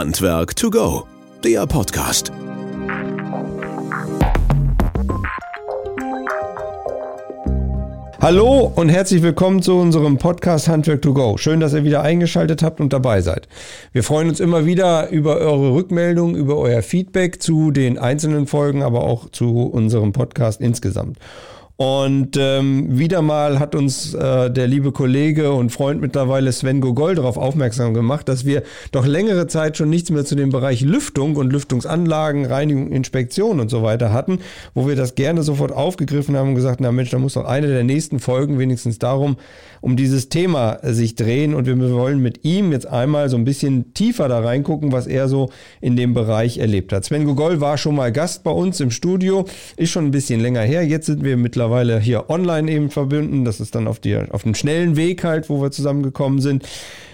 Handwerk to go, der Podcast. Hallo und herzlich willkommen zu unserem Podcast Handwerk to Go. Schön, dass ihr wieder eingeschaltet habt und dabei seid. Wir freuen uns immer wieder über eure Rückmeldung, über euer Feedback zu den einzelnen Folgen, aber auch zu unserem Podcast insgesamt. Und ähm, wieder mal hat uns äh, der liebe Kollege und Freund mittlerweile Sven Gogol darauf aufmerksam gemacht, dass wir doch längere Zeit schon nichts mehr zu dem Bereich Lüftung und Lüftungsanlagen, Reinigung, Inspektion und so weiter hatten, wo wir das gerne sofort aufgegriffen haben und gesagt, na Mensch, da muss doch eine der nächsten Folgen wenigstens darum, um dieses Thema sich drehen. Und wir wollen mit ihm jetzt einmal so ein bisschen tiefer da reingucken, was er so in dem Bereich erlebt hat. Sven Gogol war schon mal Gast bei uns im Studio, ist schon ein bisschen länger her. Jetzt sind wir mittlerweile mittlerweile hier online eben verbinden. Das ist dann auf, die, auf dem schnellen Weg halt, wo wir zusammengekommen sind.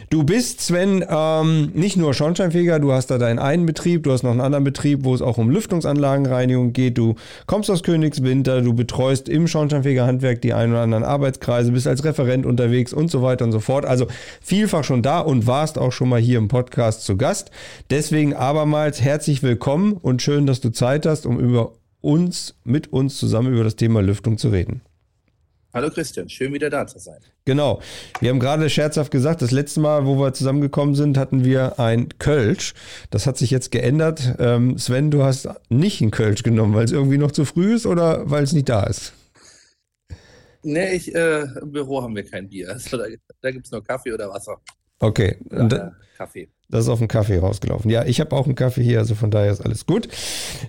Du bist, Sven, ähm, nicht nur Schornsteinfeger, du hast da deinen einen Betrieb, du hast noch einen anderen Betrieb, wo es auch um Lüftungsanlagenreinigung geht. Du kommst aus Königswinter, du betreust im Schornsteinfegerhandwerk die ein oder anderen Arbeitskreise, bist als Referent unterwegs und so weiter und so fort. Also vielfach schon da und warst auch schon mal hier im Podcast zu Gast. Deswegen abermals herzlich willkommen und schön, dass du Zeit hast, um über uns, mit uns zusammen über das Thema Lüftung zu reden. Hallo Christian, schön wieder da zu sein. Genau. Wir haben gerade scherzhaft gesagt, das letzte Mal, wo wir zusammengekommen sind, hatten wir ein Kölsch. Das hat sich jetzt geändert. Ähm, Sven, du hast nicht ein Kölsch genommen, weil es irgendwie noch zu früh ist oder weil es nicht da ist? Nee, ich, äh, im Büro haben wir kein Bier. Also da, da gibt es nur Kaffee oder Wasser. Okay. Oder, äh, Kaffee. Das ist auf den Kaffee rausgelaufen. Ja, ich habe auch einen Kaffee hier, also von daher ist alles gut.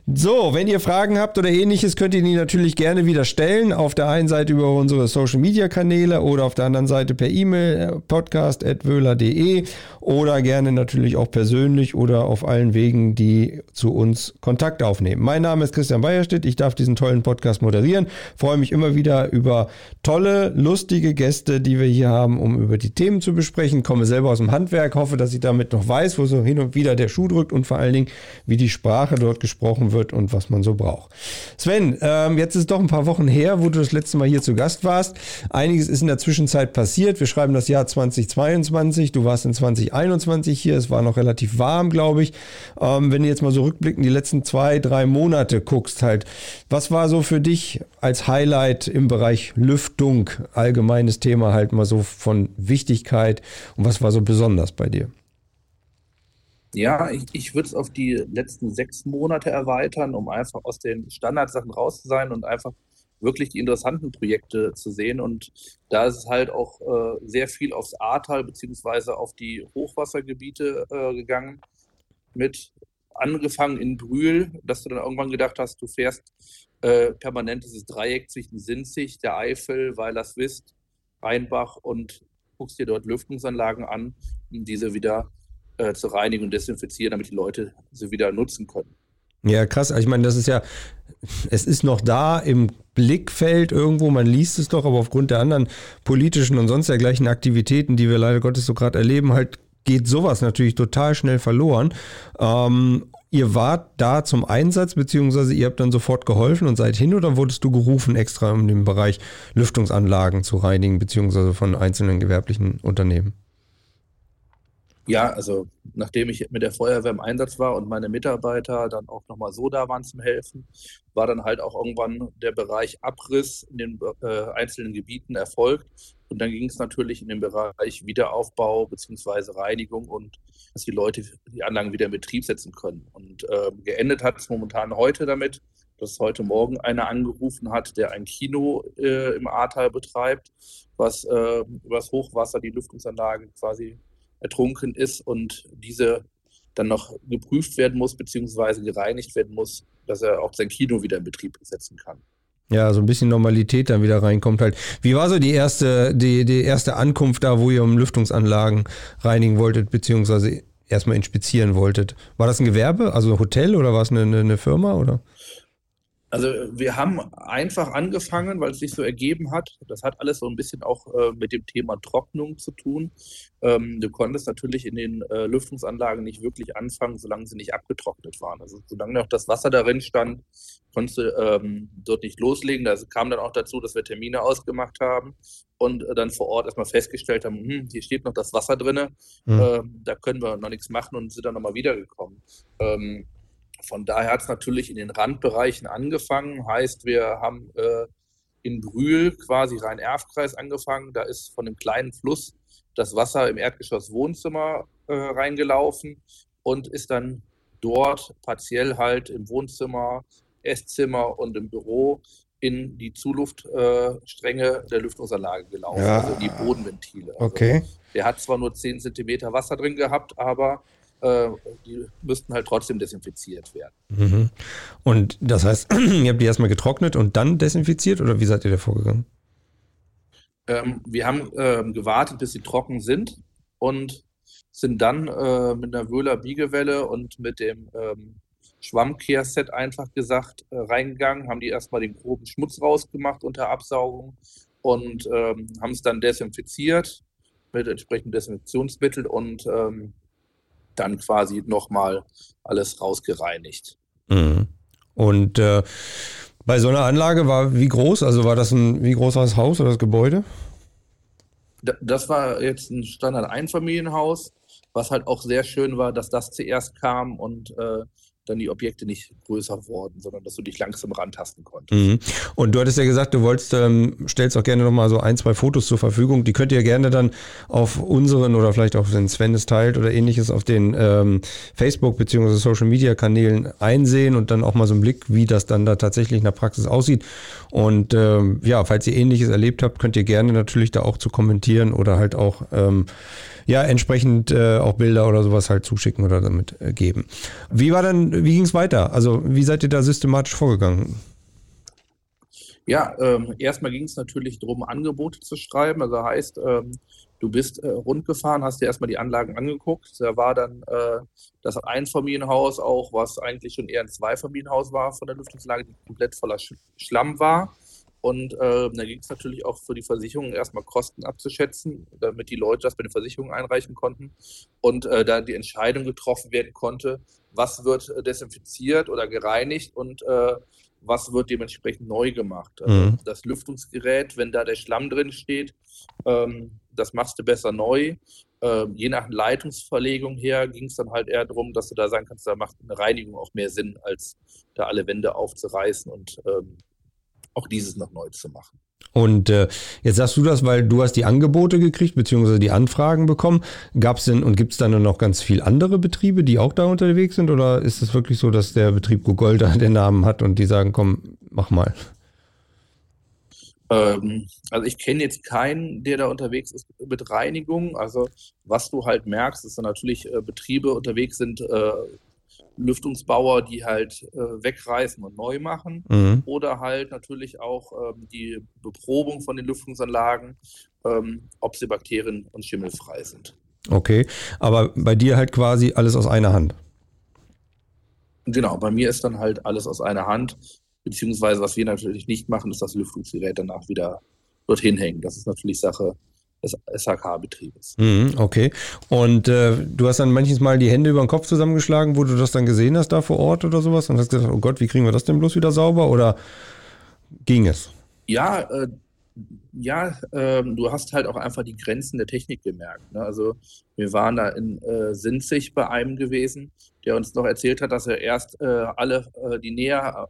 So, wenn ihr Fragen habt oder ähnliches, könnt ihr die natürlich gerne wieder stellen. Auf der einen Seite über unsere Social Media Kanäle oder auf der anderen Seite per E-Mail äh, podcast.wöhler.de oder gerne natürlich auch persönlich oder auf allen Wegen, die zu uns Kontakt aufnehmen. Mein Name ist Christian Beierstedt. Ich darf diesen tollen Podcast moderieren. Freue mich immer wieder über tolle, lustige Gäste, die wir hier haben, um über die Themen zu besprechen. Komme selber aus dem Handwerk, hoffe, dass ich damit noch weiß, wo so hin und wieder der Schuh drückt und vor allen Dingen, wie die Sprache dort gesprochen wird und was man so braucht. Sven, ähm, jetzt ist doch ein paar Wochen her, wo du das letzte Mal hier zu Gast warst. Einiges ist in der Zwischenzeit passiert. Wir schreiben das Jahr 2022. Du warst in 2021 hier. Es war noch relativ warm, glaube ich. Ähm, wenn du jetzt mal so rückblickend die letzten zwei, drei Monate guckst, halt, was war so für dich als Highlight im Bereich Lüftung, allgemeines Thema halt mal so von Wichtigkeit und was war so besonders bei dir? Ja, ich, ich würde es auf die letzten sechs Monate erweitern, um einfach aus den Standardsachen raus zu sein und einfach wirklich die interessanten Projekte zu sehen. Und da ist es halt auch äh, sehr viel aufs Ahrtal beziehungsweise auf die Hochwassergebiete äh, gegangen. Mit angefangen in Brühl, dass du dann irgendwann gedacht hast, du fährst äh, permanent dieses Dreieck zwischen Sinzig, der Eifel, Weilerswist, Rheinbach und guckst dir dort Lüftungsanlagen an, um diese wieder äh, zu reinigen und desinfizieren, damit die Leute sie wieder nutzen können. Ja, krass. Ich meine, das ist ja, es ist noch da im Blickfeld irgendwo, man liest es doch, aber aufgrund der anderen politischen und sonst dergleichen Aktivitäten, die wir leider Gottes so gerade erleben, halt geht sowas natürlich total schnell verloren. Ähm, ihr wart da zum Einsatz, beziehungsweise ihr habt dann sofort geholfen und seid hin oder wurdest du gerufen, extra um den Bereich Lüftungsanlagen zu reinigen, beziehungsweise von einzelnen gewerblichen Unternehmen? Ja, also nachdem ich mit der Feuerwehr im Einsatz war und meine Mitarbeiter dann auch nochmal so da waren zum Helfen, war dann halt auch irgendwann der Bereich Abriss in den äh, einzelnen Gebieten erfolgt. Und dann ging es natürlich in den Bereich Wiederaufbau bzw. Reinigung und dass die Leute die Anlagen wieder in Betrieb setzen können. Und äh, geendet hat es momentan heute damit, dass heute Morgen einer angerufen hat, der ein Kino äh, im Ahrtal betreibt, was äh, übers Hochwasser die Lüftungsanlagen quasi ertrunken ist und diese dann noch geprüft werden muss, beziehungsweise gereinigt werden muss, dass er auch sein Kino wieder in Betrieb setzen kann. Ja, so ein bisschen Normalität dann wieder reinkommt halt. Wie war so die erste, die, die erste Ankunft da, wo ihr um Lüftungsanlagen reinigen wolltet, beziehungsweise erstmal inspizieren wolltet? War das ein Gewerbe, also ein Hotel oder war es eine, eine, eine Firma oder? Also wir haben einfach angefangen, weil es sich so ergeben hat. Das hat alles so ein bisschen auch äh, mit dem Thema Trocknung zu tun. Ähm, du konntest natürlich in den äh, Lüftungsanlagen nicht wirklich anfangen, solange sie nicht abgetrocknet waren. Also solange noch das Wasser darin stand, konntest du ähm, dort nicht loslegen. Da kam dann auch dazu, dass wir Termine ausgemacht haben und äh, dann vor Ort erstmal festgestellt haben, hm, hier steht noch das Wasser drin, mhm. da können wir noch nichts machen und sind dann nochmal wiedergekommen. Ähm, von daher hat es natürlich in den Randbereichen angefangen. Heißt, wir haben äh, in Brühl quasi Rhein-Erf-Kreis angefangen. Da ist von einem kleinen Fluss das Wasser im Erdgeschoss Wohnzimmer äh, reingelaufen und ist dann dort partiell halt im Wohnzimmer, Esszimmer und im Büro in die Zuluftstränge äh, der Lüftungsanlage gelaufen, ja. also die Bodenventile. Also okay. Der hat zwar nur 10 cm Wasser drin gehabt, aber die müssten halt trotzdem desinfiziert werden. Mhm. Und das heißt, ihr habt die erstmal getrocknet und dann desinfiziert oder wie seid ihr da vorgegangen? Ähm, wir haben ähm, gewartet, bis sie trocken sind und sind dann äh, mit einer Wöhler Biegewelle und mit dem ähm, Schwammkehrset einfach gesagt äh, reingegangen, haben die erstmal den groben Schmutz rausgemacht unter Absaugung und ähm, haben es dann desinfiziert mit entsprechendem Desinfektionsmittel und ähm, dann quasi nochmal alles rausgereinigt. Mhm. Und äh, bei so einer Anlage war wie groß? Also war das ein wie groß war das Haus oder das Gebäude? Das war jetzt ein Standard-Einfamilienhaus, was halt auch sehr schön war, dass das zuerst kam und äh, dann die Objekte nicht größer wurden, sondern dass du dich langsam rantasten konntest. Mhm. Und du hattest ja gesagt, du wolltest, ähm, stellst auch gerne nochmal so ein, zwei Fotos zur Verfügung. Die könnt ihr gerne dann auf unseren oder vielleicht auch, wenn Sven es teilt oder ähnliches, auf den ähm, Facebook- bzw. Social-Media-Kanälen einsehen und dann auch mal so einen Blick, wie das dann da tatsächlich in der Praxis aussieht. Und ähm, ja, falls ihr ähnliches erlebt habt, könnt ihr gerne natürlich da auch zu kommentieren oder halt auch ähm, ja entsprechend äh, auch Bilder oder sowas halt zuschicken oder damit äh, geben. Wie war dann, wie ging es weiter? Also wie seid ihr da systematisch vorgegangen? Ja, ähm, erstmal ging es natürlich darum, Angebote zu schreiben. Also heißt, ähm, du bist äh, rund gefahren, hast dir erstmal die Anlagen angeguckt. Da war dann äh, das Einfamilienhaus auch, was eigentlich schon eher ein Zweifamilienhaus war von der Lüftungslage, die komplett voller Sch Schlamm war. Und äh, da ging es natürlich auch für die Versicherung erstmal Kosten abzuschätzen, damit die Leute das bei den Versicherungen einreichen konnten und äh, da die Entscheidung getroffen werden konnte, was wird äh, desinfiziert oder gereinigt und äh, was wird dementsprechend neu gemacht. Also mhm. Das Lüftungsgerät, wenn da der Schlamm drin steht, ähm, das machst du besser neu. Ähm, je nach Leitungsverlegung her ging es dann halt eher darum, dass du da sagen kannst, da macht eine Reinigung auch mehr Sinn, als da alle Wände aufzureißen und ähm, auch dieses noch neu zu machen. Und äh, jetzt sagst du das, weil du hast die Angebote gekriegt, beziehungsweise die Anfragen bekommen. Gab es denn und gibt es dann noch ganz viele andere Betriebe, die auch da unterwegs sind? Oder ist es wirklich so, dass der Betrieb Gogolda den Namen hat und die sagen, komm, mach mal? Ähm, also ich kenne jetzt keinen, der da unterwegs ist mit Reinigung. Also was du halt merkst, ist dann natürlich äh, Betriebe unterwegs sind, äh, Lüftungsbauer, die halt äh, wegreißen und neu machen. Mhm. Oder halt natürlich auch ähm, die Beprobung von den Lüftungsanlagen, ähm, ob sie bakterien- und schimmelfrei sind. Okay, aber bei dir halt quasi alles aus einer Hand. Genau, bei mir ist dann halt alles aus einer Hand. Beziehungsweise, was wir natürlich nicht machen, ist das Lüftungsgerät danach wieder dorthin hängen. Das ist natürlich Sache des SHK-Betriebes. Mhm, okay. Und äh, du hast dann manches Mal die Hände über den Kopf zusammengeschlagen, wo du das dann gesehen hast da vor Ort oder sowas und hast gesagt, oh Gott, wie kriegen wir das denn bloß wieder sauber oder ging es? Ja, äh, ja, äh, du hast halt auch einfach die Grenzen der Technik gemerkt. Ne? Also wir waren da in äh, Sinzig bei einem gewesen, der uns noch erzählt hat, dass er erst äh, alle, äh, die näher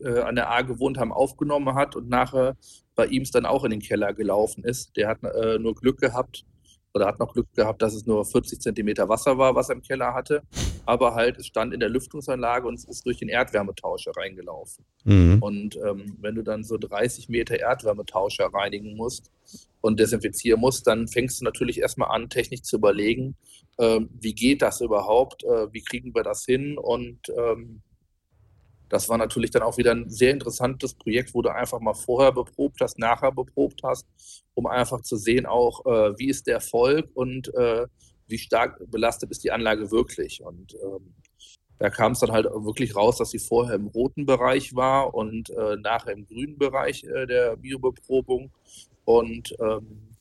äh, an der A gewohnt haben, aufgenommen hat und nachher bei ihm es dann auch in den Keller gelaufen ist. Der hat äh, nur Glück gehabt oder hat noch Glück gehabt, dass es nur 40 Zentimeter Wasser war, was er im Keller hatte. Aber halt, es stand in der Lüftungsanlage und es ist durch den Erdwärmetauscher reingelaufen. Mhm. Und ähm, wenn du dann so 30 Meter Erdwärmetauscher reinigen musst und desinfizieren musst, dann fängst du natürlich erstmal an, technisch zu überlegen, ähm, wie geht das überhaupt, äh, wie kriegen wir das hin und ähm, das war natürlich dann auch wieder ein sehr interessantes Projekt, wo du einfach mal vorher beprobt hast, nachher beprobt hast, um einfach zu sehen auch, äh, wie ist der Erfolg und äh, wie stark belastet ist die Anlage wirklich. Und ähm, da kam es dann halt wirklich raus, dass sie vorher im roten Bereich war und äh, nachher im grünen Bereich äh, der Biobeprobung. Und ähm,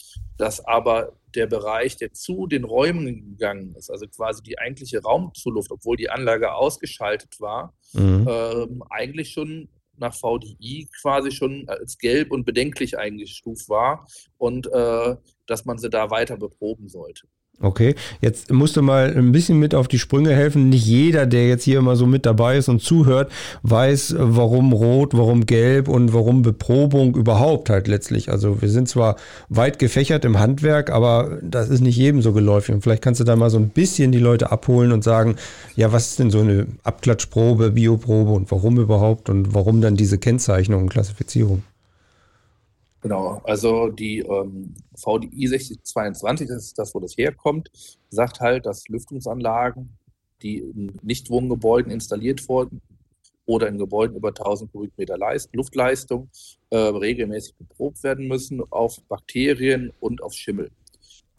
dass aber der Bereich, der zu den Räumen gegangen ist, also quasi die eigentliche Raumzuluft, obwohl die Anlage ausgeschaltet war, mhm. ähm, eigentlich schon nach VDI quasi schon als gelb und bedenklich eingestuft war und äh, dass man sie da weiter beproben sollte. Okay, jetzt musst du mal ein bisschen mit auf die Sprünge helfen. Nicht jeder, der jetzt hier immer so mit dabei ist und zuhört, weiß, warum rot, warum gelb und warum Beprobung überhaupt halt letztlich. Also wir sind zwar weit gefächert im Handwerk, aber das ist nicht jedem so geläufig. Und vielleicht kannst du da mal so ein bisschen die Leute abholen und sagen, ja, was ist denn so eine Abklatschprobe, Bioprobe und warum überhaupt und warum dann diese Kennzeichnung und Klassifizierung? Genau, also die ähm, VDI 6022, das ist das, wo das herkommt, sagt halt, dass Lüftungsanlagen, die in Nichtwohngebäuden installiert wurden oder in Gebäuden über 1000 Kubikmeter Leist Luftleistung, äh, regelmäßig beprobt werden müssen auf Bakterien und auf Schimmel.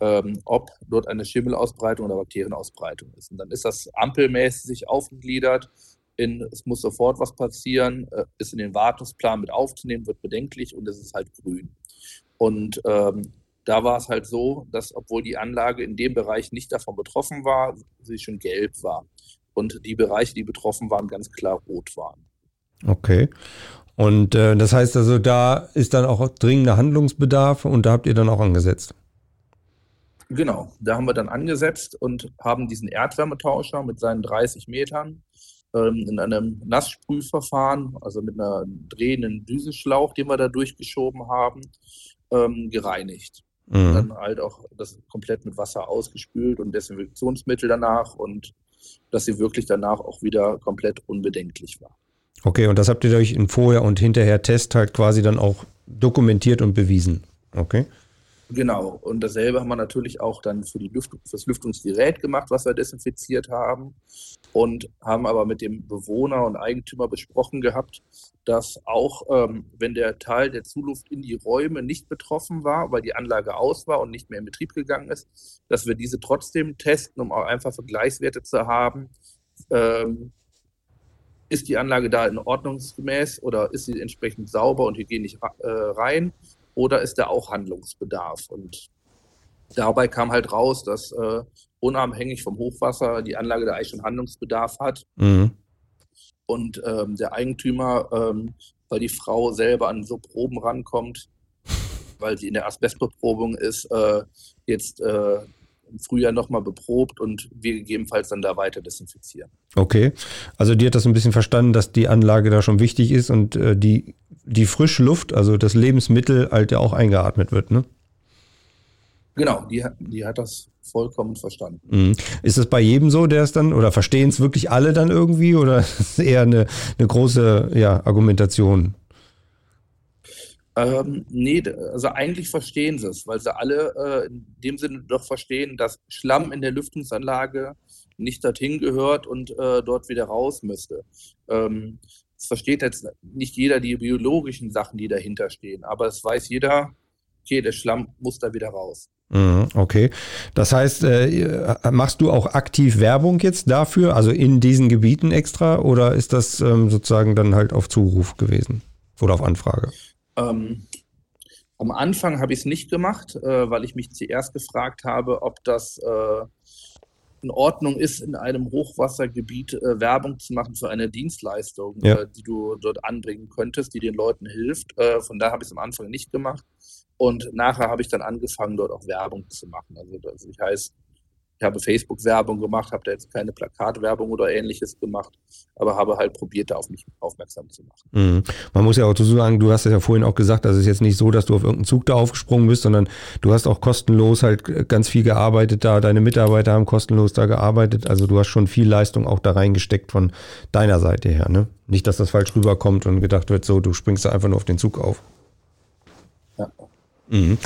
Ähm, ob dort eine Schimmelausbreitung oder Bakterienausbreitung ist. Und dann ist das ampelmäßig aufgegliedert in, es muss sofort was passieren, äh, ist in den Wartungsplan mit aufzunehmen, wird bedenklich und es ist halt grün. Und ähm, da war es halt so, dass obwohl die Anlage in dem Bereich nicht davon betroffen war, sie schon gelb war. Und die Bereiche, die betroffen waren, ganz klar rot waren. Okay. Und äh, das heißt also, da ist dann auch dringender Handlungsbedarf und da habt ihr dann auch angesetzt. Genau, da haben wir dann angesetzt und haben diesen Erdwärmetauscher mit seinen 30 Metern in einem Nasssprühverfahren, also mit einer drehenden Düsenschlauch, den wir da durchgeschoben haben, ähm, gereinigt. Mhm. Dann halt auch das komplett mit Wasser ausgespült und Desinfektionsmittel danach und dass sie wirklich danach auch wieder komplett unbedenklich war. Okay, und das habt ihr durch in Vorher- und Hinterher-Test halt quasi dann auch dokumentiert und bewiesen. Okay. Genau, und dasselbe haben wir natürlich auch dann für, die Lüftung, für das Lüftungsgerät gemacht, was wir desinfiziert haben. Und haben aber mit dem Bewohner und Eigentümer besprochen gehabt, dass auch ähm, wenn der Teil der Zuluft in die Räume nicht betroffen war, weil die Anlage aus war und nicht mehr in Betrieb gegangen ist, dass wir diese trotzdem testen, um auch einfach Vergleichswerte zu haben. Ähm, ist die Anlage da in ordnungsgemäß oder ist sie entsprechend sauber und hygienisch äh, rein? Oder ist da auch Handlungsbedarf? Und dabei kam halt raus, dass äh, unabhängig vom Hochwasser die Anlage da eigentlich schon Handlungsbedarf hat. Mhm. Und ähm, der Eigentümer, ähm, weil die Frau selber an so Proben rankommt, weil sie in der Asbestbeprobung ist, äh, jetzt äh, im Frühjahr nochmal beprobt und wir gegebenenfalls dann da weiter desinfizieren. Okay, also die hat das ein bisschen verstanden, dass die Anlage da schon wichtig ist und äh, die die frische Luft, also das Lebensmittel, halt ja auch eingeatmet wird, ne? Genau, die, die hat das vollkommen verstanden. Mhm. Ist es bei jedem so, der es dann, oder verstehen es wirklich alle dann irgendwie, oder ist es eher eine, eine große ja, Argumentation? Ähm, nee, also eigentlich verstehen sie es, weil sie alle äh, in dem Sinne doch verstehen, dass Schlamm in der Lüftungsanlage nicht dorthin gehört und äh, dort wieder raus müsste. Ähm, es versteht jetzt nicht jeder die biologischen Sachen, die dahinter stehen, aber es weiß jeder, okay, der Schlamm muss da wieder raus. Mhm, okay. Das heißt, äh, machst du auch aktiv Werbung jetzt dafür, also in diesen Gebieten extra, oder ist das ähm, sozusagen dann halt auf Zuruf gewesen oder auf Anfrage? Ähm, am Anfang habe ich es nicht gemacht, äh, weil ich mich zuerst gefragt habe, ob das äh, in Ordnung ist, in einem Hochwassergebiet äh, Werbung zu machen für eine Dienstleistung, ja. äh, die du dort anbringen könntest, die den Leuten hilft. Äh, von daher habe ich es am Anfang nicht gemacht. Und nachher habe ich dann angefangen, dort auch Werbung zu machen. Also, ich heißt, ich habe Facebook-Werbung gemacht, habe da jetzt keine Plakatwerbung oder ähnliches gemacht, aber habe halt probiert, da auf mich aufmerksam zu machen. Mhm. Man muss ja auch dazu sagen, du hast ja vorhin auch gesagt, dass es jetzt nicht so, dass du auf irgendeinen Zug da aufgesprungen bist, sondern du hast auch kostenlos halt ganz viel gearbeitet da, deine Mitarbeiter haben kostenlos da gearbeitet, also du hast schon viel Leistung auch da reingesteckt von deiner Seite her, ne? Nicht, dass das falsch rüberkommt und gedacht wird, so, du springst da einfach nur auf den Zug auf. Ja. Mhm.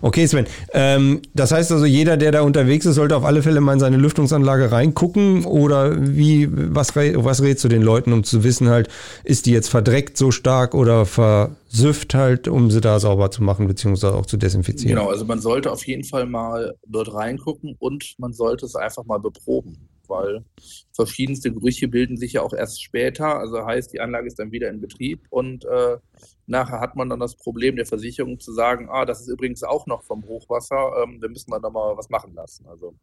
Okay, Sven. Ähm, das heißt also, jeder, der da unterwegs ist, sollte auf alle Fälle mal in seine Lüftungsanlage reingucken oder wie, was, was rätst du den Leuten, um zu wissen halt, ist die jetzt verdreckt so stark oder versüfft halt, um sie da sauber zu machen, beziehungsweise auch zu desinfizieren? Genau, also man sollte auf jeden Fall mal dort reingucken und man sollte es einfach mal beproben. Weil verschiedenste Gerüche bilden sich ja auch erst später. Also heißt, die Anlage ist dann wieder in Betrieb und äh, nachher hat man dann das Problem der Versicherung zu sagen, ah, das ist übrigens auch noch vom Hochwasser, ähm, wir müssen dann nochmal was machen lassen. Also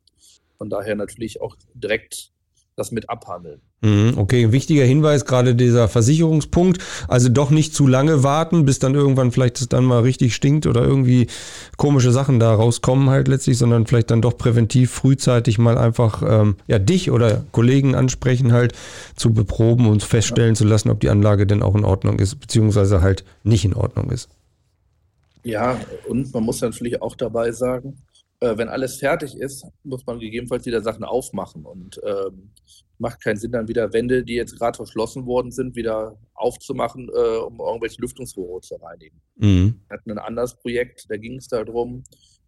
von daher natürlich auch direkt das mit abhandeln. Mhm, okay, ein wichtiger Hinweis, gerade dieser Versicherungspunkt. Also doch nicht zu lange warten, bis dann irgendwann vielleicht es dann mal richtig stinkt oder irgendwie komische Sachen da rauskommen halt letztlich, sondern vielleicht dann doch präventiv frühzeitig mal einfach ähm, ja dich oder Kollegen ansprechen halt zu beproben und feststellen ja. zu lassen, ob die Anlage denn auch in Ordnung ist, beziehungsweise halt nicht in Ordnung ist. Ja, und man muss natürlich auch dabei sagen, äh, wenn alles fertig ist, muss man gegebenenfalls wieder Sachen aufmachen und ähm, macht keinen Sinn, dann wieder Wände, die jetzt gerade verschlossen worden sind, wieder aufzumachen, äh, um irgendwelche Lüftungsrohre zu reinigen. Mhm. Wir hatten ein anderes Projekt, da ging es darum,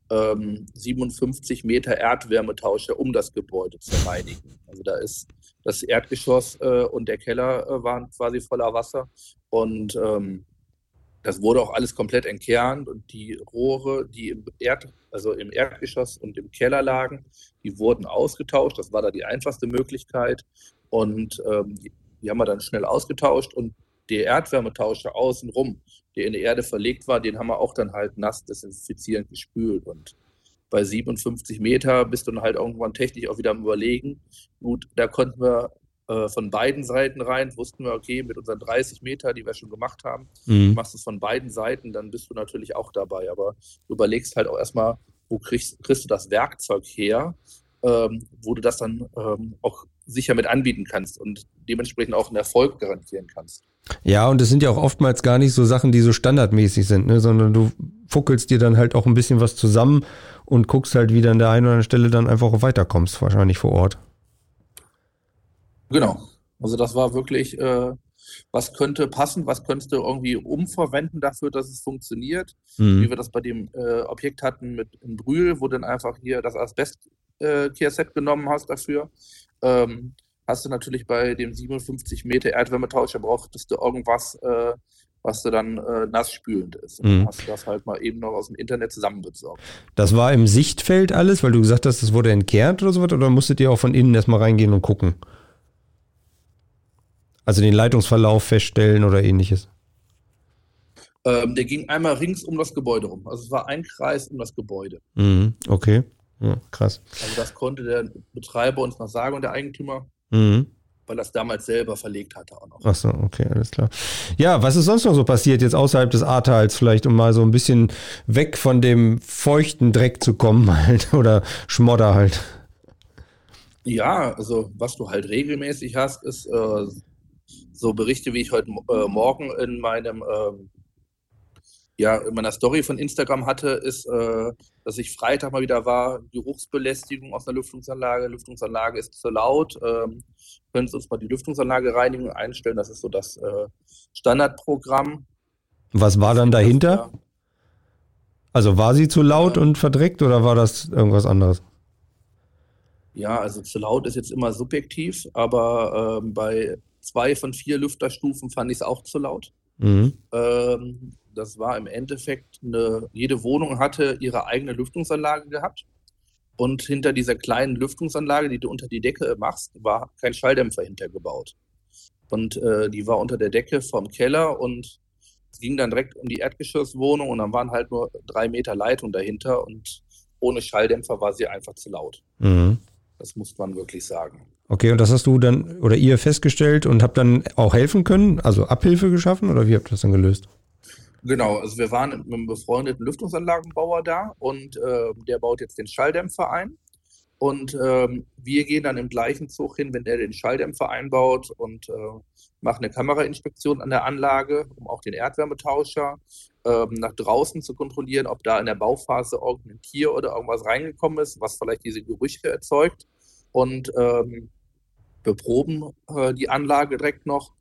ähm, 57 Meter Erdwärmetauscher um das Gebäude zu reinigen. Also da ist das Erdgeschoss äh, und der Keller äh, waren quasi voller Wasser und ähm, das wurde auch alles komplett entkernt und die Rohre, die im, Erd, also im Erdgeschoss und im Keller lagen, die wurden ausgetauscht. Das war da die einfachste Möglichkeit. Und ähm, die haben wir dann schnell ausgetauscht und der Erdwärmetauscher außenrum, der in der Erde verlegt war, den haben wir auch dann halt nass desinfizierend gespült. Und bei 57 Meter bist du dann halt irgendwann technisch auch wieder am Überlegen. Gut, da konnten wir äh, von beiden Seiten rein, wussten wir, okay, mit unseren 30 Meter, die wir schon gemacht haben, mhm. machst du es von beiden Seiten, dann bist du natürlich auch dabei. Aber du überlegst halt auch erstmal, wo kriegst, kriegst du das Werkzeug her, ähm, wo du das dann ähm, auch sicher mit anbieten kannst und dementsprechend auch einen Erfolg garantieren kannst. Ja, und es sind ja auch oftmals gar nicht so Sachen, die so standardmäßig sind, ne? sondern du fuckelst dir dann halt auch ein bisschen was zusammen und guckst halt, wie du an der einen oder anderen Stelle dann einfach weiterkommst, wahrscheinlich vor Ort. Genau. Also das war wirklich, äh, was könnte passen, was könntest du irgendwie umverwenden dafür, dass es funktioniert. Mhm. Wie wir das bei dem äh, Objekt hatten mit in Brühl, wo du dann einfach hier das Asbest-Kehrset äh, genommen hast dafür. Ähm, hast du natürlich bei dem 57 Meter Erdwärmetauscher brauchtest du irgendwas, äh, was du dann äh, nass spülend ist. Und mhm. dann hast du das halt mal eben noch aus dem Internet zusammenbesorgt. Das war im Sichtfeld alles, weil du gesagt hast, das wurde entkernt oder so was, oder musstet ihr auch von innen erstmal reingehen und gucken? Also den Leitungsverlauf feststellen oder ähnliches? Ähm, der ging einmal rings um das Gebäude rum. Also es war ein Kreis um das Gebäude. Mhm, okay. Ja, krass. Also das konnte der Betreiber uns noch sagen und der Eigentümer. Mhm. Weil das damals selber verlegt hatte auch noch. Achso, okay, alles klar. Ja, was ist sonst noch so passiert, jetzt außerhalb des Ahrtals vielleicht, um mal so ein bisschen weg von dem feuchten Dreck zu kommen halt oder Schmodder halt? Ja, also was du halt regelmäßig hast, ist äh, so Berichte, wie ich heute äh, Morgen in meinem ähm, ja, in meiner Story von Instagram hatte, ist, äh, dass ich Freitag mal wieder war, Geruchsbelästigung aus der Lüftungsanlage. Lüftungsanlage ist zu laut. Ähm, können Sie uns mal die Lüftungsanlage reinigen einstellen? Das ist so das äh, Standardprogramm. Was war dann dahinter? Also war sie zu laut und verdreckt oder war das irgendwas anderes? Ja, also zu laut ist jetzt immer subjektiv, aber ähm, bei zwei von vier Lüfterstufen fand ich es auch zu laut. Mhm. Ähm, das war im Endeffekt eine, jede Wohnung hatte ihre eigene Lüftungsanlage gehabt. Und hinter dieser kleinen Lüftungsanlage, die du unter die Decke machst, war kein Schalldämpfer hintergebaut. Und äh, die war unter der Decke vom Keller und es ging dann direkt um die Erdgeschosswohnung und dann waren halt nur drei Meter Leitung dahinter und ohne Schalldämpfer war sie einfach zu laut. Mhm. Das muss man wirklich sagen. Okay, und das hast du dann oder ihr festgestellt und habt dann auch helfen können, also Abhilfe geschaffen oder wie habt ihr das dann gelöst? Genau, also wir waren mit einem befreundeten Lüftungsanlagenbauer da und äh, der baut jetzt den Schalldämpfer ein. Und ähm, wir gehen dann im gleichen Zug hin, wenn der den Schalldämpfer einbaut und äh, machen eine Kamerainspektion an der Anlage, um auch den Erdwärmetauscher ähm, nach draußen zu kontrollieren, ob da in der Bauphase irgendein Tier oder irgendwas reingekommen ist, was vielleicht diese Gerüche erzeugt. Und ähm, beproben äh, die Anlage direkt noch,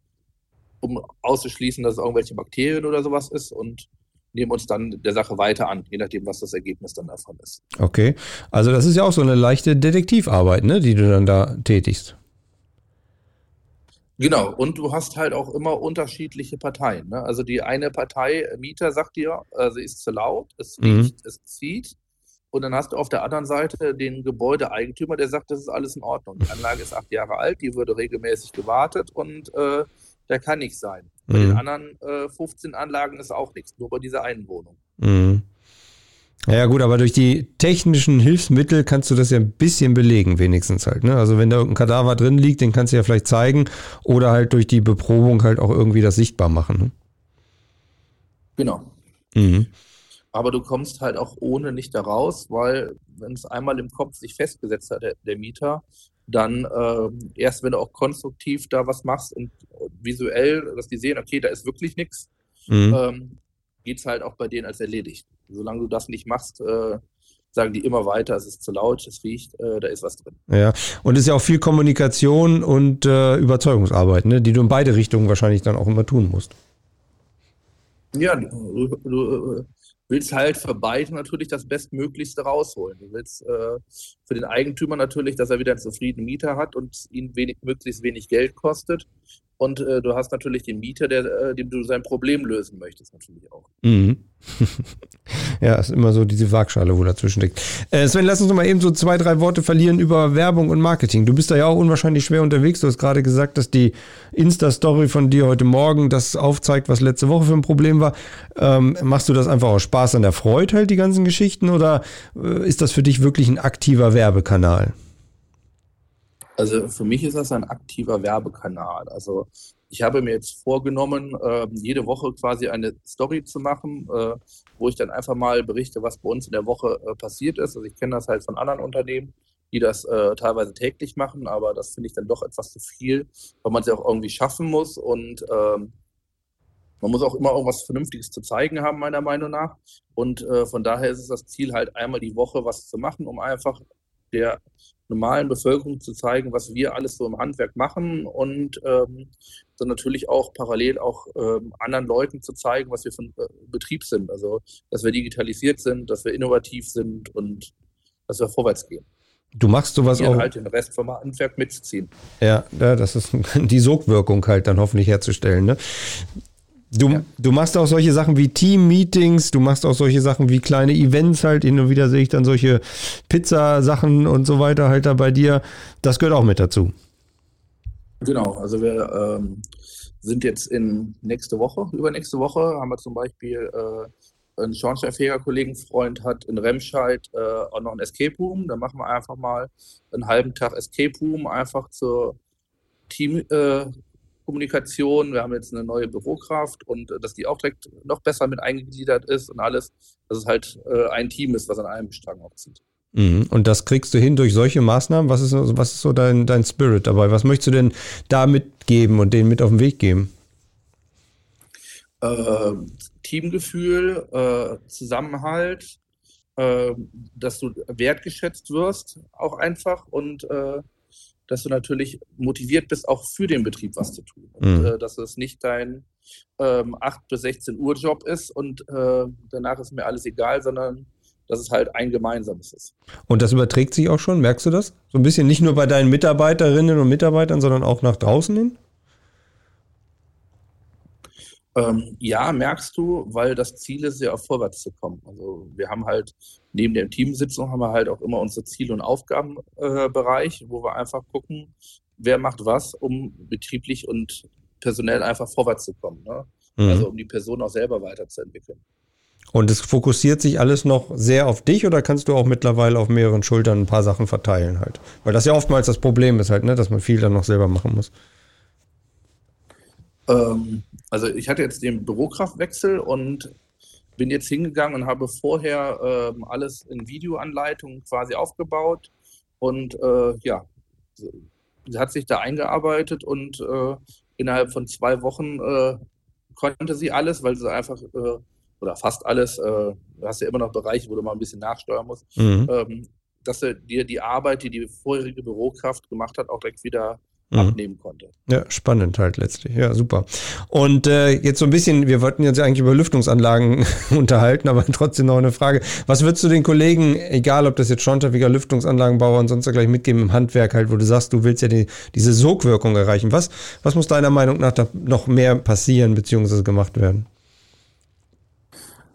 um auszuschließen, dass es irgendwelche Bakterien oder sowas ist und nehmen uns dann der Sache weiter an, je nachdem, was das Ergebnis dann davon ist. Okay, also das ist ja auch so eine leichte Detektivarbeit, ne, die du dann da tätigst. Genau, und du hast halt auch immer unterschiedliche Parteien. Ne? Also die eine Partei, Mieter, sagt dir, äh, sie ist zu laut, es mhm. riecht, mhm. es zieht. Und dann hast du auf der anderen Seite den Gebäudeeigentümer, der sagt, das ist alles in Ordnung. Die Anlage ist acht Jahre alt, die würde regelmäßig gewartet und äh, der kann nicht sein. Bei mhm. den anderen äh, 15 Anlagen ist auch nichts, nur bei dieser einen Wohnung. Mhm. Ja gut, aber durch die technischen Hilfsmittel kannst du das ja ein bisschen belegen, wenigstens halt. Ne? Also wenn da irgendein Kadaver drin liegt, den kannst du ja vielleicht zeigen oder halt durch die Beprobung halt auch irgendwie das sichtbar machen. Ne? Genau. Mhm. Aber du kommst halt auch ohne nicht da raus, weil wenn es einmal im Kopf sich festgesetzt hat, der, der Mieter, dann äh, erst wenn du auch konstruktiv da was machst und visuell, dass die sehen, okay, da ist wirklich nichts, mhm. ähm, geht es halt auch bei denen als erledigt. Solange du das nicht machst, äh, sagen die immer weiter, es ist zu laut, es riecht, äh, da ist was drin. Ja, und es ist ja auch viel Kommunikation und äh, Überzeugungsarbeit, ne, die du in beide Richtungen wahrscheinlich dann auch immer tun musst. Ja, du, du willst halt für beide natürlich das Bestmöglichste rausholen. Du willst äh, für den Eigentümer natürlich, dass er wieder einen zufriedenen Mieter hat und ihn wenig, möglichst wenig Geld kostet. Und äh, du hast natürlich den Mieter, der, äh, dem du sein Problem lösen möchtest, natürlich auch. Mhm. ja, ist immer so diese Waagschale, wo dazwischen liegt. Äh, Sven, lass uns noch mal eben so zwei, drei Worte verlieren über Werbung und Marketing. Du bist da ja auch unwahrscheinlich schwer unterwegs. Du hast gerade gesagt, dass die Insta-Story von dir heute Morgen das aufzeigt, was letzte Woche für ein Problem war. Ähm, machst du das einfach aus Spaß an der Freude halt, die ganzen Geschichten? Oder äh, ist das für dich wirklich ein aktiver Werbekanal? Also für mich ist das ein aktiver Werbekanal. Also ich habe mir jetzt vorgenommen, äh, jede Woche quasi eine Story zu machen, äh, wo ich dann einfach mal berichte, was bei uns in der Woche äh, passiert ist. Also ich kenne das halt von anderen Unternehmen, die das äh, teilweise täglich machen, aber das finde ich dann doch etwas zu viel, weil man es ja auch irgendwie schaffen muss und ähm, man muss auch immer irgendwas Vernünftiges zu zeigen haben, meiner Meinung nach. Und von daher ist es das Ziel, halt einmal die Woche was zu machen, um einfach der normalen Bevölkerung zu zeigen, was wir alles so im Handwerk machen und ähm, dann natürlich auch parallel auch ähm, anderen Leuten zu zeigen, was wir ein äh, Betrieb sind. Also, dass wir digitalisiert sind, dass wir innovativ sind und dass wir vorwärts gehen. Du machst sowas auch. halt den Rest vom Handwerk mitzuziehen. Ja, ja, das ist die Sogwirkung halt dann hoffentlich herzustellen. Ne? Du, ja. du machst auch solche Sachen wie Team-Meetings, du machst auch solche Sachen wie kleine Events halt. Hin und wieder sehe ich dann solche Pizzasachen und so weiter halt da bei dir. Das gehört auch mit dazu. Genau, also wir ähm, sind jetzt in nächste Woche, übernächste Woche haben wir zum Beispiel äh, einen Schornsteinfeger-Kollegenfreund hat in Remscheid äh, auch noch ein Escape Room. Da machen wir einfach mal einen halben Tag Escape Room einfach zur Team, äh, Kommunikation. Wir haben jetzt eine neue Bürokraft und äh, dass die auch direkt noch besser mit eingegliedert ist und alles, dass es halt äh, ein Team ist, was an einem Strang auch zieht. Mhm. Und das kriegst du hin durch solche Maßnahmen? Was ist, was ist so dein, dein Spirit dabei? Was möchtest du denn da mitgeben und denen mit auf den Weg geben? Äh, Teamgefühl, äh, Zusammenhalt, äh, dass du wertgeschätzt wirst, auch einfach und äh, dass du natürlich motiviert bist, auch für den Betrieb was zu tun. Und mhm. äh, dass es nicht dein ähm, 8 bis 16 Uhr Job ist und äh, danach ist mir alles egal, sondern dass es halt ein gemeinsames ist. Und das überträgt sich auch schon, merkst du das? So ein bisschen nicht nur bei deinen Mitarbeiterinnen und Mitarbeitern, sondern auch nach draußen hin? Ähm, ja, merkst du, weil das Ziel ist ja auch vorwärts zu kommen. Also wir haben halt neben der Teamsitzung haben wir halt auch immer unsere Ziel- und Aufgabenbereich, äh, wo wir einfach gucken, wer macht was, um betrieblich und personell einfach vorwärts zu kommen. Ne? Mhm. Also um die Person auch selber weiterzuentwickeln. Und es fokussiert sich alles noch sehr auf dich oder kannst du auch mittlerweile auf mehreren Schultern ein paar Sachen verteilen halt? Weil das ja oftmals das Problem ist halt, ne, dass man viel dann noch selber machen muss. Ähm, also ich hatte jetzt den Bürokraftwechsel und bin jetzt hingegangen und habe vorher ähm, alles in Videoanleitungen quasi aufgebaut und äh, ja, sie hat sich da eingearbeitet und äh, innerhalb von zwei Wochen äh, konnte sie alles, weil sie einfach äh, oder fast alles, äh, du hast ja immer noch Bereiche, wo du mal ein bisschen nachsteuern musst, mhm. ähm, dass er dir die Arbeit, die die vorherige Bürokraft gemacht hat, auch direkt wieder. Abnehmen konnte. Ja, spannend halt letztlich. Ja, super. Und äh, jetzt so ein bisschen, wir wollten jetzt eigentlich über Lüftungsanlagen unterhalten, aber trotzdem noch eine Frage. Was würdest du den Kollegen, egal ob das jetzt Schornsteinfeger Lüftungsanlagenbauer und sonst gleich mitgeben im Handwerk halt, wo du sagst, du willst ja die, diese Sogwirkung erreichen. Was, was muss deiner Meinung nach da noch mehr passieren bzw. gemacht werden?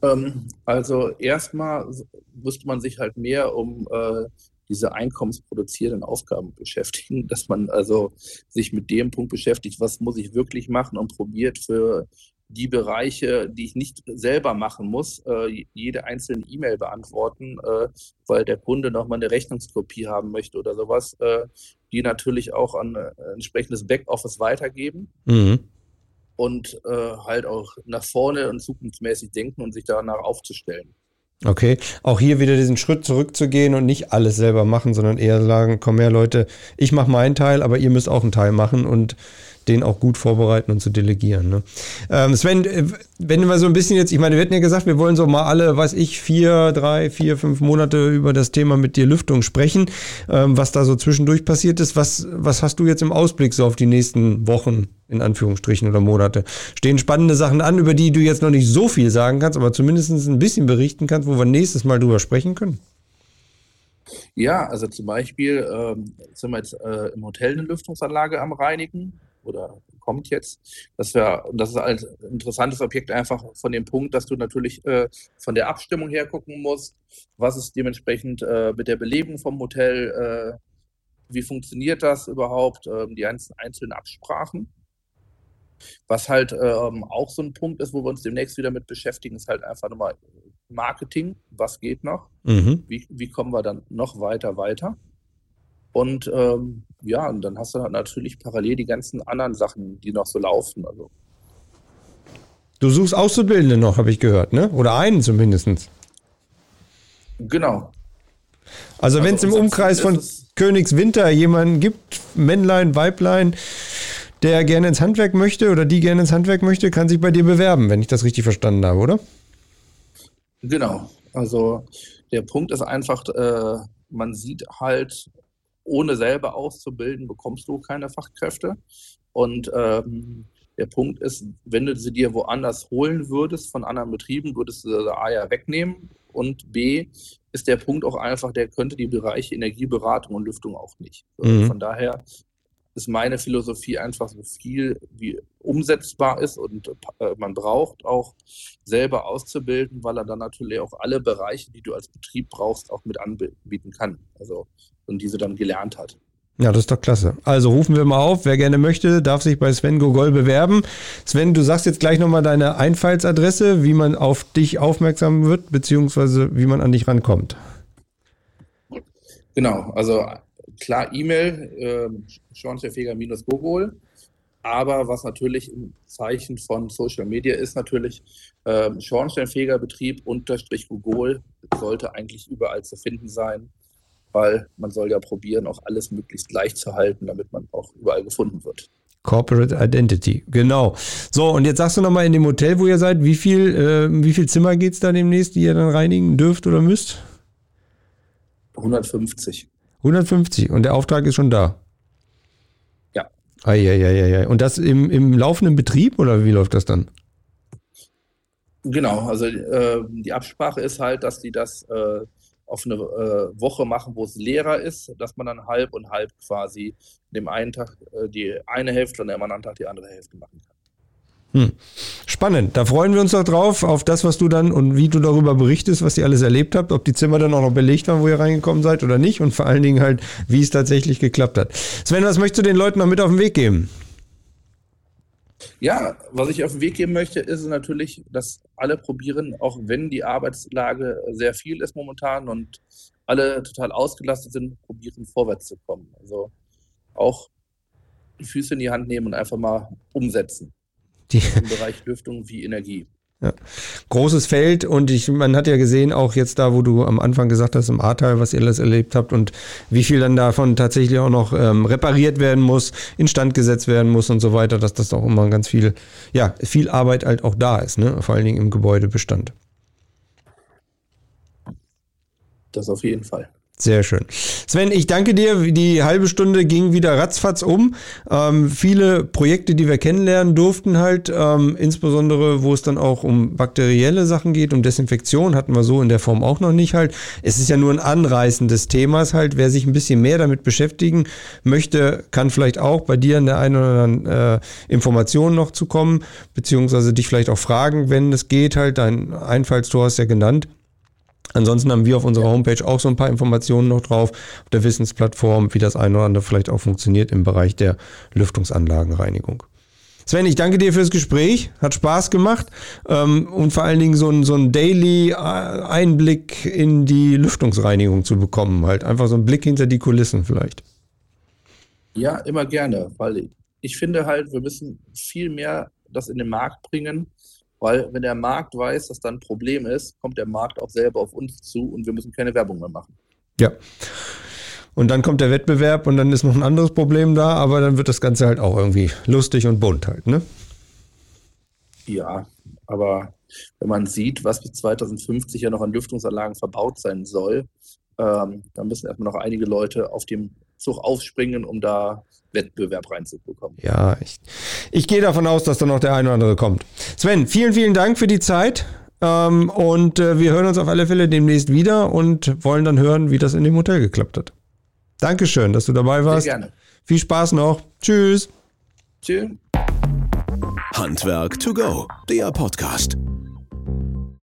Ähm, also erstmal müsste man sich halt mehr um äh, diese einkommensproduzierenden Aufgaben beschäftigen, dass man also sich mit dem Punkt beschäftigt, was muss ich wirklich machen und probiert für die Bereiche, die ich nicht selber machen muss, äh, jede einzelne E-Mail beantworten, äh, weil der Kunde nochmal eine Rechnungskopie haben möchte oder sowas, äh, die natürlich auch an entsprechendes Backoffice weitergeben. Mhm. Und halt auch nach vorne und zukunftsmäßig denken und sich danach aufzustellen. Okay, auch hier wieder diesen Schritt zurückzugehen und nicht alles selber machen, sondern eher sagen, komm her Leute, ich mache meinen Teil, aber ihr müsst auch einen Teil machen und den auch gut vorbereiten und zu delegieren. Ne? Ähm, Sven, äh, wenn wir so ein bisschen jetzt, ich meine, wir hatten ja gesagt, wir wollen so mal alle, weiß ich, vier, drei, vier, fünf Monate über das Thema mit dir Lüftung sprechen, ähm, was da so zwischendurch passiert ist. Was, was hast du jetzt im Ausblick so auf die nächsten Wochen, in Anführungsstrichen, oder Monate? Stehen spannende Sachen an, über die du jetzt noch nicht so viel sagen kannst, aber zumindest ein bisschen berichten kannst, wo wir nächstes Mal drüber sprechen können? Ja, also zum Beispiel ähm, sind wir jetzt äh, im Hotel eine Lüftungsanlage am Reinigen oder kommt jetzt. Das wäre, das ist ein interessantes Objekt einfach von dem Punkt, dass du natürlich äh, von der Abstimmung her gucken musst, was ist dementsprechend äh, mit der Belebung vom Hotel, äh, wie funktioniert das überhaupt, ähm, die einzelnen Absprachen. Was halt ähm, auch so ein Punkt ist, wo wir uns demnächst wieder mit beschäftigen, ist halt einfach nochmal Marketing. Was geht noch? Mhm. Wie, wie kommen wir dann noch weiter, weiter? Und ähm, ja, und dann hast du natürlich parallel die ganzen anderen Sachen, die noch so laufen. Also. Du suchst Auszubildende noch, habe ich gehört, ne? Oder einen zumindest. Genau. Also, also wenn es im Umkreis von Königswinter jemanden gibt, Männlein, Weiblein, der gerne ins Handwerk möchte oder die gerne ins Handwerk möchte, kann sich bei dir bewerben, wenn ich das richtig verstanden habe, oder? Genau. Also der Punkt ist einfach, äh, man sieht halt ohne selber auszubilden, bekommst du keine Fachkräfte. Und ähm, der Punkt ist, wenn du sie dir woanders holen würdest, von anderen Betrieben, würdest du sie A ja wegnehmen. Und B ist der Punkt auch einfach, der könnte die Bereiche Energieberatung und Lüftung auch nicht. Mhm. Von daher ist meine Philosophie einfach so viel wie umsetzbar ist und äh, man braucht auch selber auszubilden, weil er dann natürlich auch alle Bereiche, die du als Betrieb brauchst, auch mit anbieten kann. Also und diese dann gelernt hat. Ja, das ist doch klasse. Also rufen wir mal auf, wer gerne möchte, darf sich bei Sven Gogol bewerben. Sven, du sagst jetzt gleich nochmal deine Einfallsadresse, wie man auf dich aufmerksam wird, beziehungsweise wie man an dich rankommt. Genau, also klar E-Mail, äh, schornsteinfeger-gogol, aber was natürlich im Zeichen von Social Media ist, natürlich äh, Schornsteinfegerbetrieb unterstrich Gogol sollte eigentlich überall zu finden sein weil man soll ja probieren, auch alles möglichst leicht zu halten, damit man auch überall gefunden wird. Corporate Identity, genau. So, und jetzt sagst du nochmal in dem Hotel, wo ihr seid, wie viel, äh, wie viel Zimmer geht es da demnächst, die ihr dann reinigen dürft oder müsst? 150. 150 und der Auftrag ist schon da? Eieieiei. Und das im, im laufenden Betrieb oder wie läuft das dann? Genau, also äh, die Absprache ist halt, dass die das äh, auf eine äh, Woche machen, wo es leerer ist, dass man dann halb und halb quasi dem einen Tag äh, die eine Hälfte und am anderen Tag die andere Hälfte machen kann. Hm. Spannend. Da freuen wir uns doch drauf, auf das, was du dann und wie du darüber berichtest, was ihr alles erlebt habt, ob die Zimmer dann auch noch belegt waren, wo ihr reingekommen seid oder nicht und vor allen Dingen halt, wie es tatsächlich geklappt hat. Sven, was möchtest du den Leuten noch mit auf den Weg geben? Ja, was ich auf den Weg geben möchte, ist natürlich, dass alle probieren, auch wenn die Arbeitslage sehr viel ist momentan und alle total ausgelastet sind, probieren vorwärts zu kommen. Also auch die Füße in die Hand nehmen und einfach mal umsetzen. Die Im Bereich Lüftung wie Energie. Ja. Großes Feld und ich, man hat ja gesehen, auch jetzt da, wo du am Anfang gesagt hast, im Ahrtal, was ihr alles erlebt habt und wie viel dann davon tatsächlich auch noch ähm, repariert werden muss, instand gesetzt werden muss und so weiter, dass das auch immer ganz viel, ja, viel Arbeit halt auch da ist, ne? vor allen Dingen im Gebäudebestand. Das auf jeden Fall. Sehr schön. Sven, ich danke dir. Die halbe Stunde ging wieder ratzfatz um. Ähm, viele Projekte, die wir kennenlernen durften halt, ähm, insbesondere wo es dann auch um bakterielle Sachen geht, um Desinfektion, hatten wir so in der Form auch noch nicht halt. Es ist ja nur ein Anreißen des Themas halt. Wer sich ein bisschen mehr damit beschäftigen möchte, kann vielleicht auch bei dir in der einen oder anderen äh, Information noch zu kommen, beziehungsweise dich vielleicht auch fragen, wenn es geht halt. Dein Einfallstor hast ja genannt. Ansonsten haben wir auf unserer Homepage auch so ein paar Informationen noch drauf, auf der Wissensplattform, wie das eine oder andere vielleicht auch funktioniert im Bereich der Lüftungsanlagenreinigung. Sven, ich danke dir fürs Gespräch, hat Spaß gemacht ähm, und vor allen Dingen so ein, so ein Daily Einblick in die Lüftungsreinigung zu bekommen, halt einfach so ein Blick hinter die Kulissen vielleicht. Ja, immer gerne, weil ich finde halt, wir müssen viel mehr das in den Markt bringen, weil wenn der Markt weiß, dass da ein Problem ist, kommt der Markt auch selber auf uns zu und wir müssen keine Werbung mehr machen. Ja. Und dann kommt der Wettbewerb und dann ist noch ein anderes Problem da, aber dann wird das Ganze halt auch irgendwie lustig und bunt halt, ne? Ja, aber wenn man sieht, was bis 2050 ja noch an Lüftungsanlagen verbaut sein soll, ähm, dann müssen erstmal noch einige Leute auf dem Zug aufspringen, um da Wettbewerb reinzubekommen. Ja, ich, ich gehe davon aus, dass da noch der eine oder andere kommt. Sven, vielen, vielen Dank für die Zeit. Ähm, und äh, wir hören uns auf alle Fälle demnächst wieder und wollen dann hören, wie das in dem Hotel geklappt hat. Dankeschön, dass du dabei warst. Sehr gerne. Viel Spaß noch. Tschüss. Tschüss. Handwerk to go, der Podcast.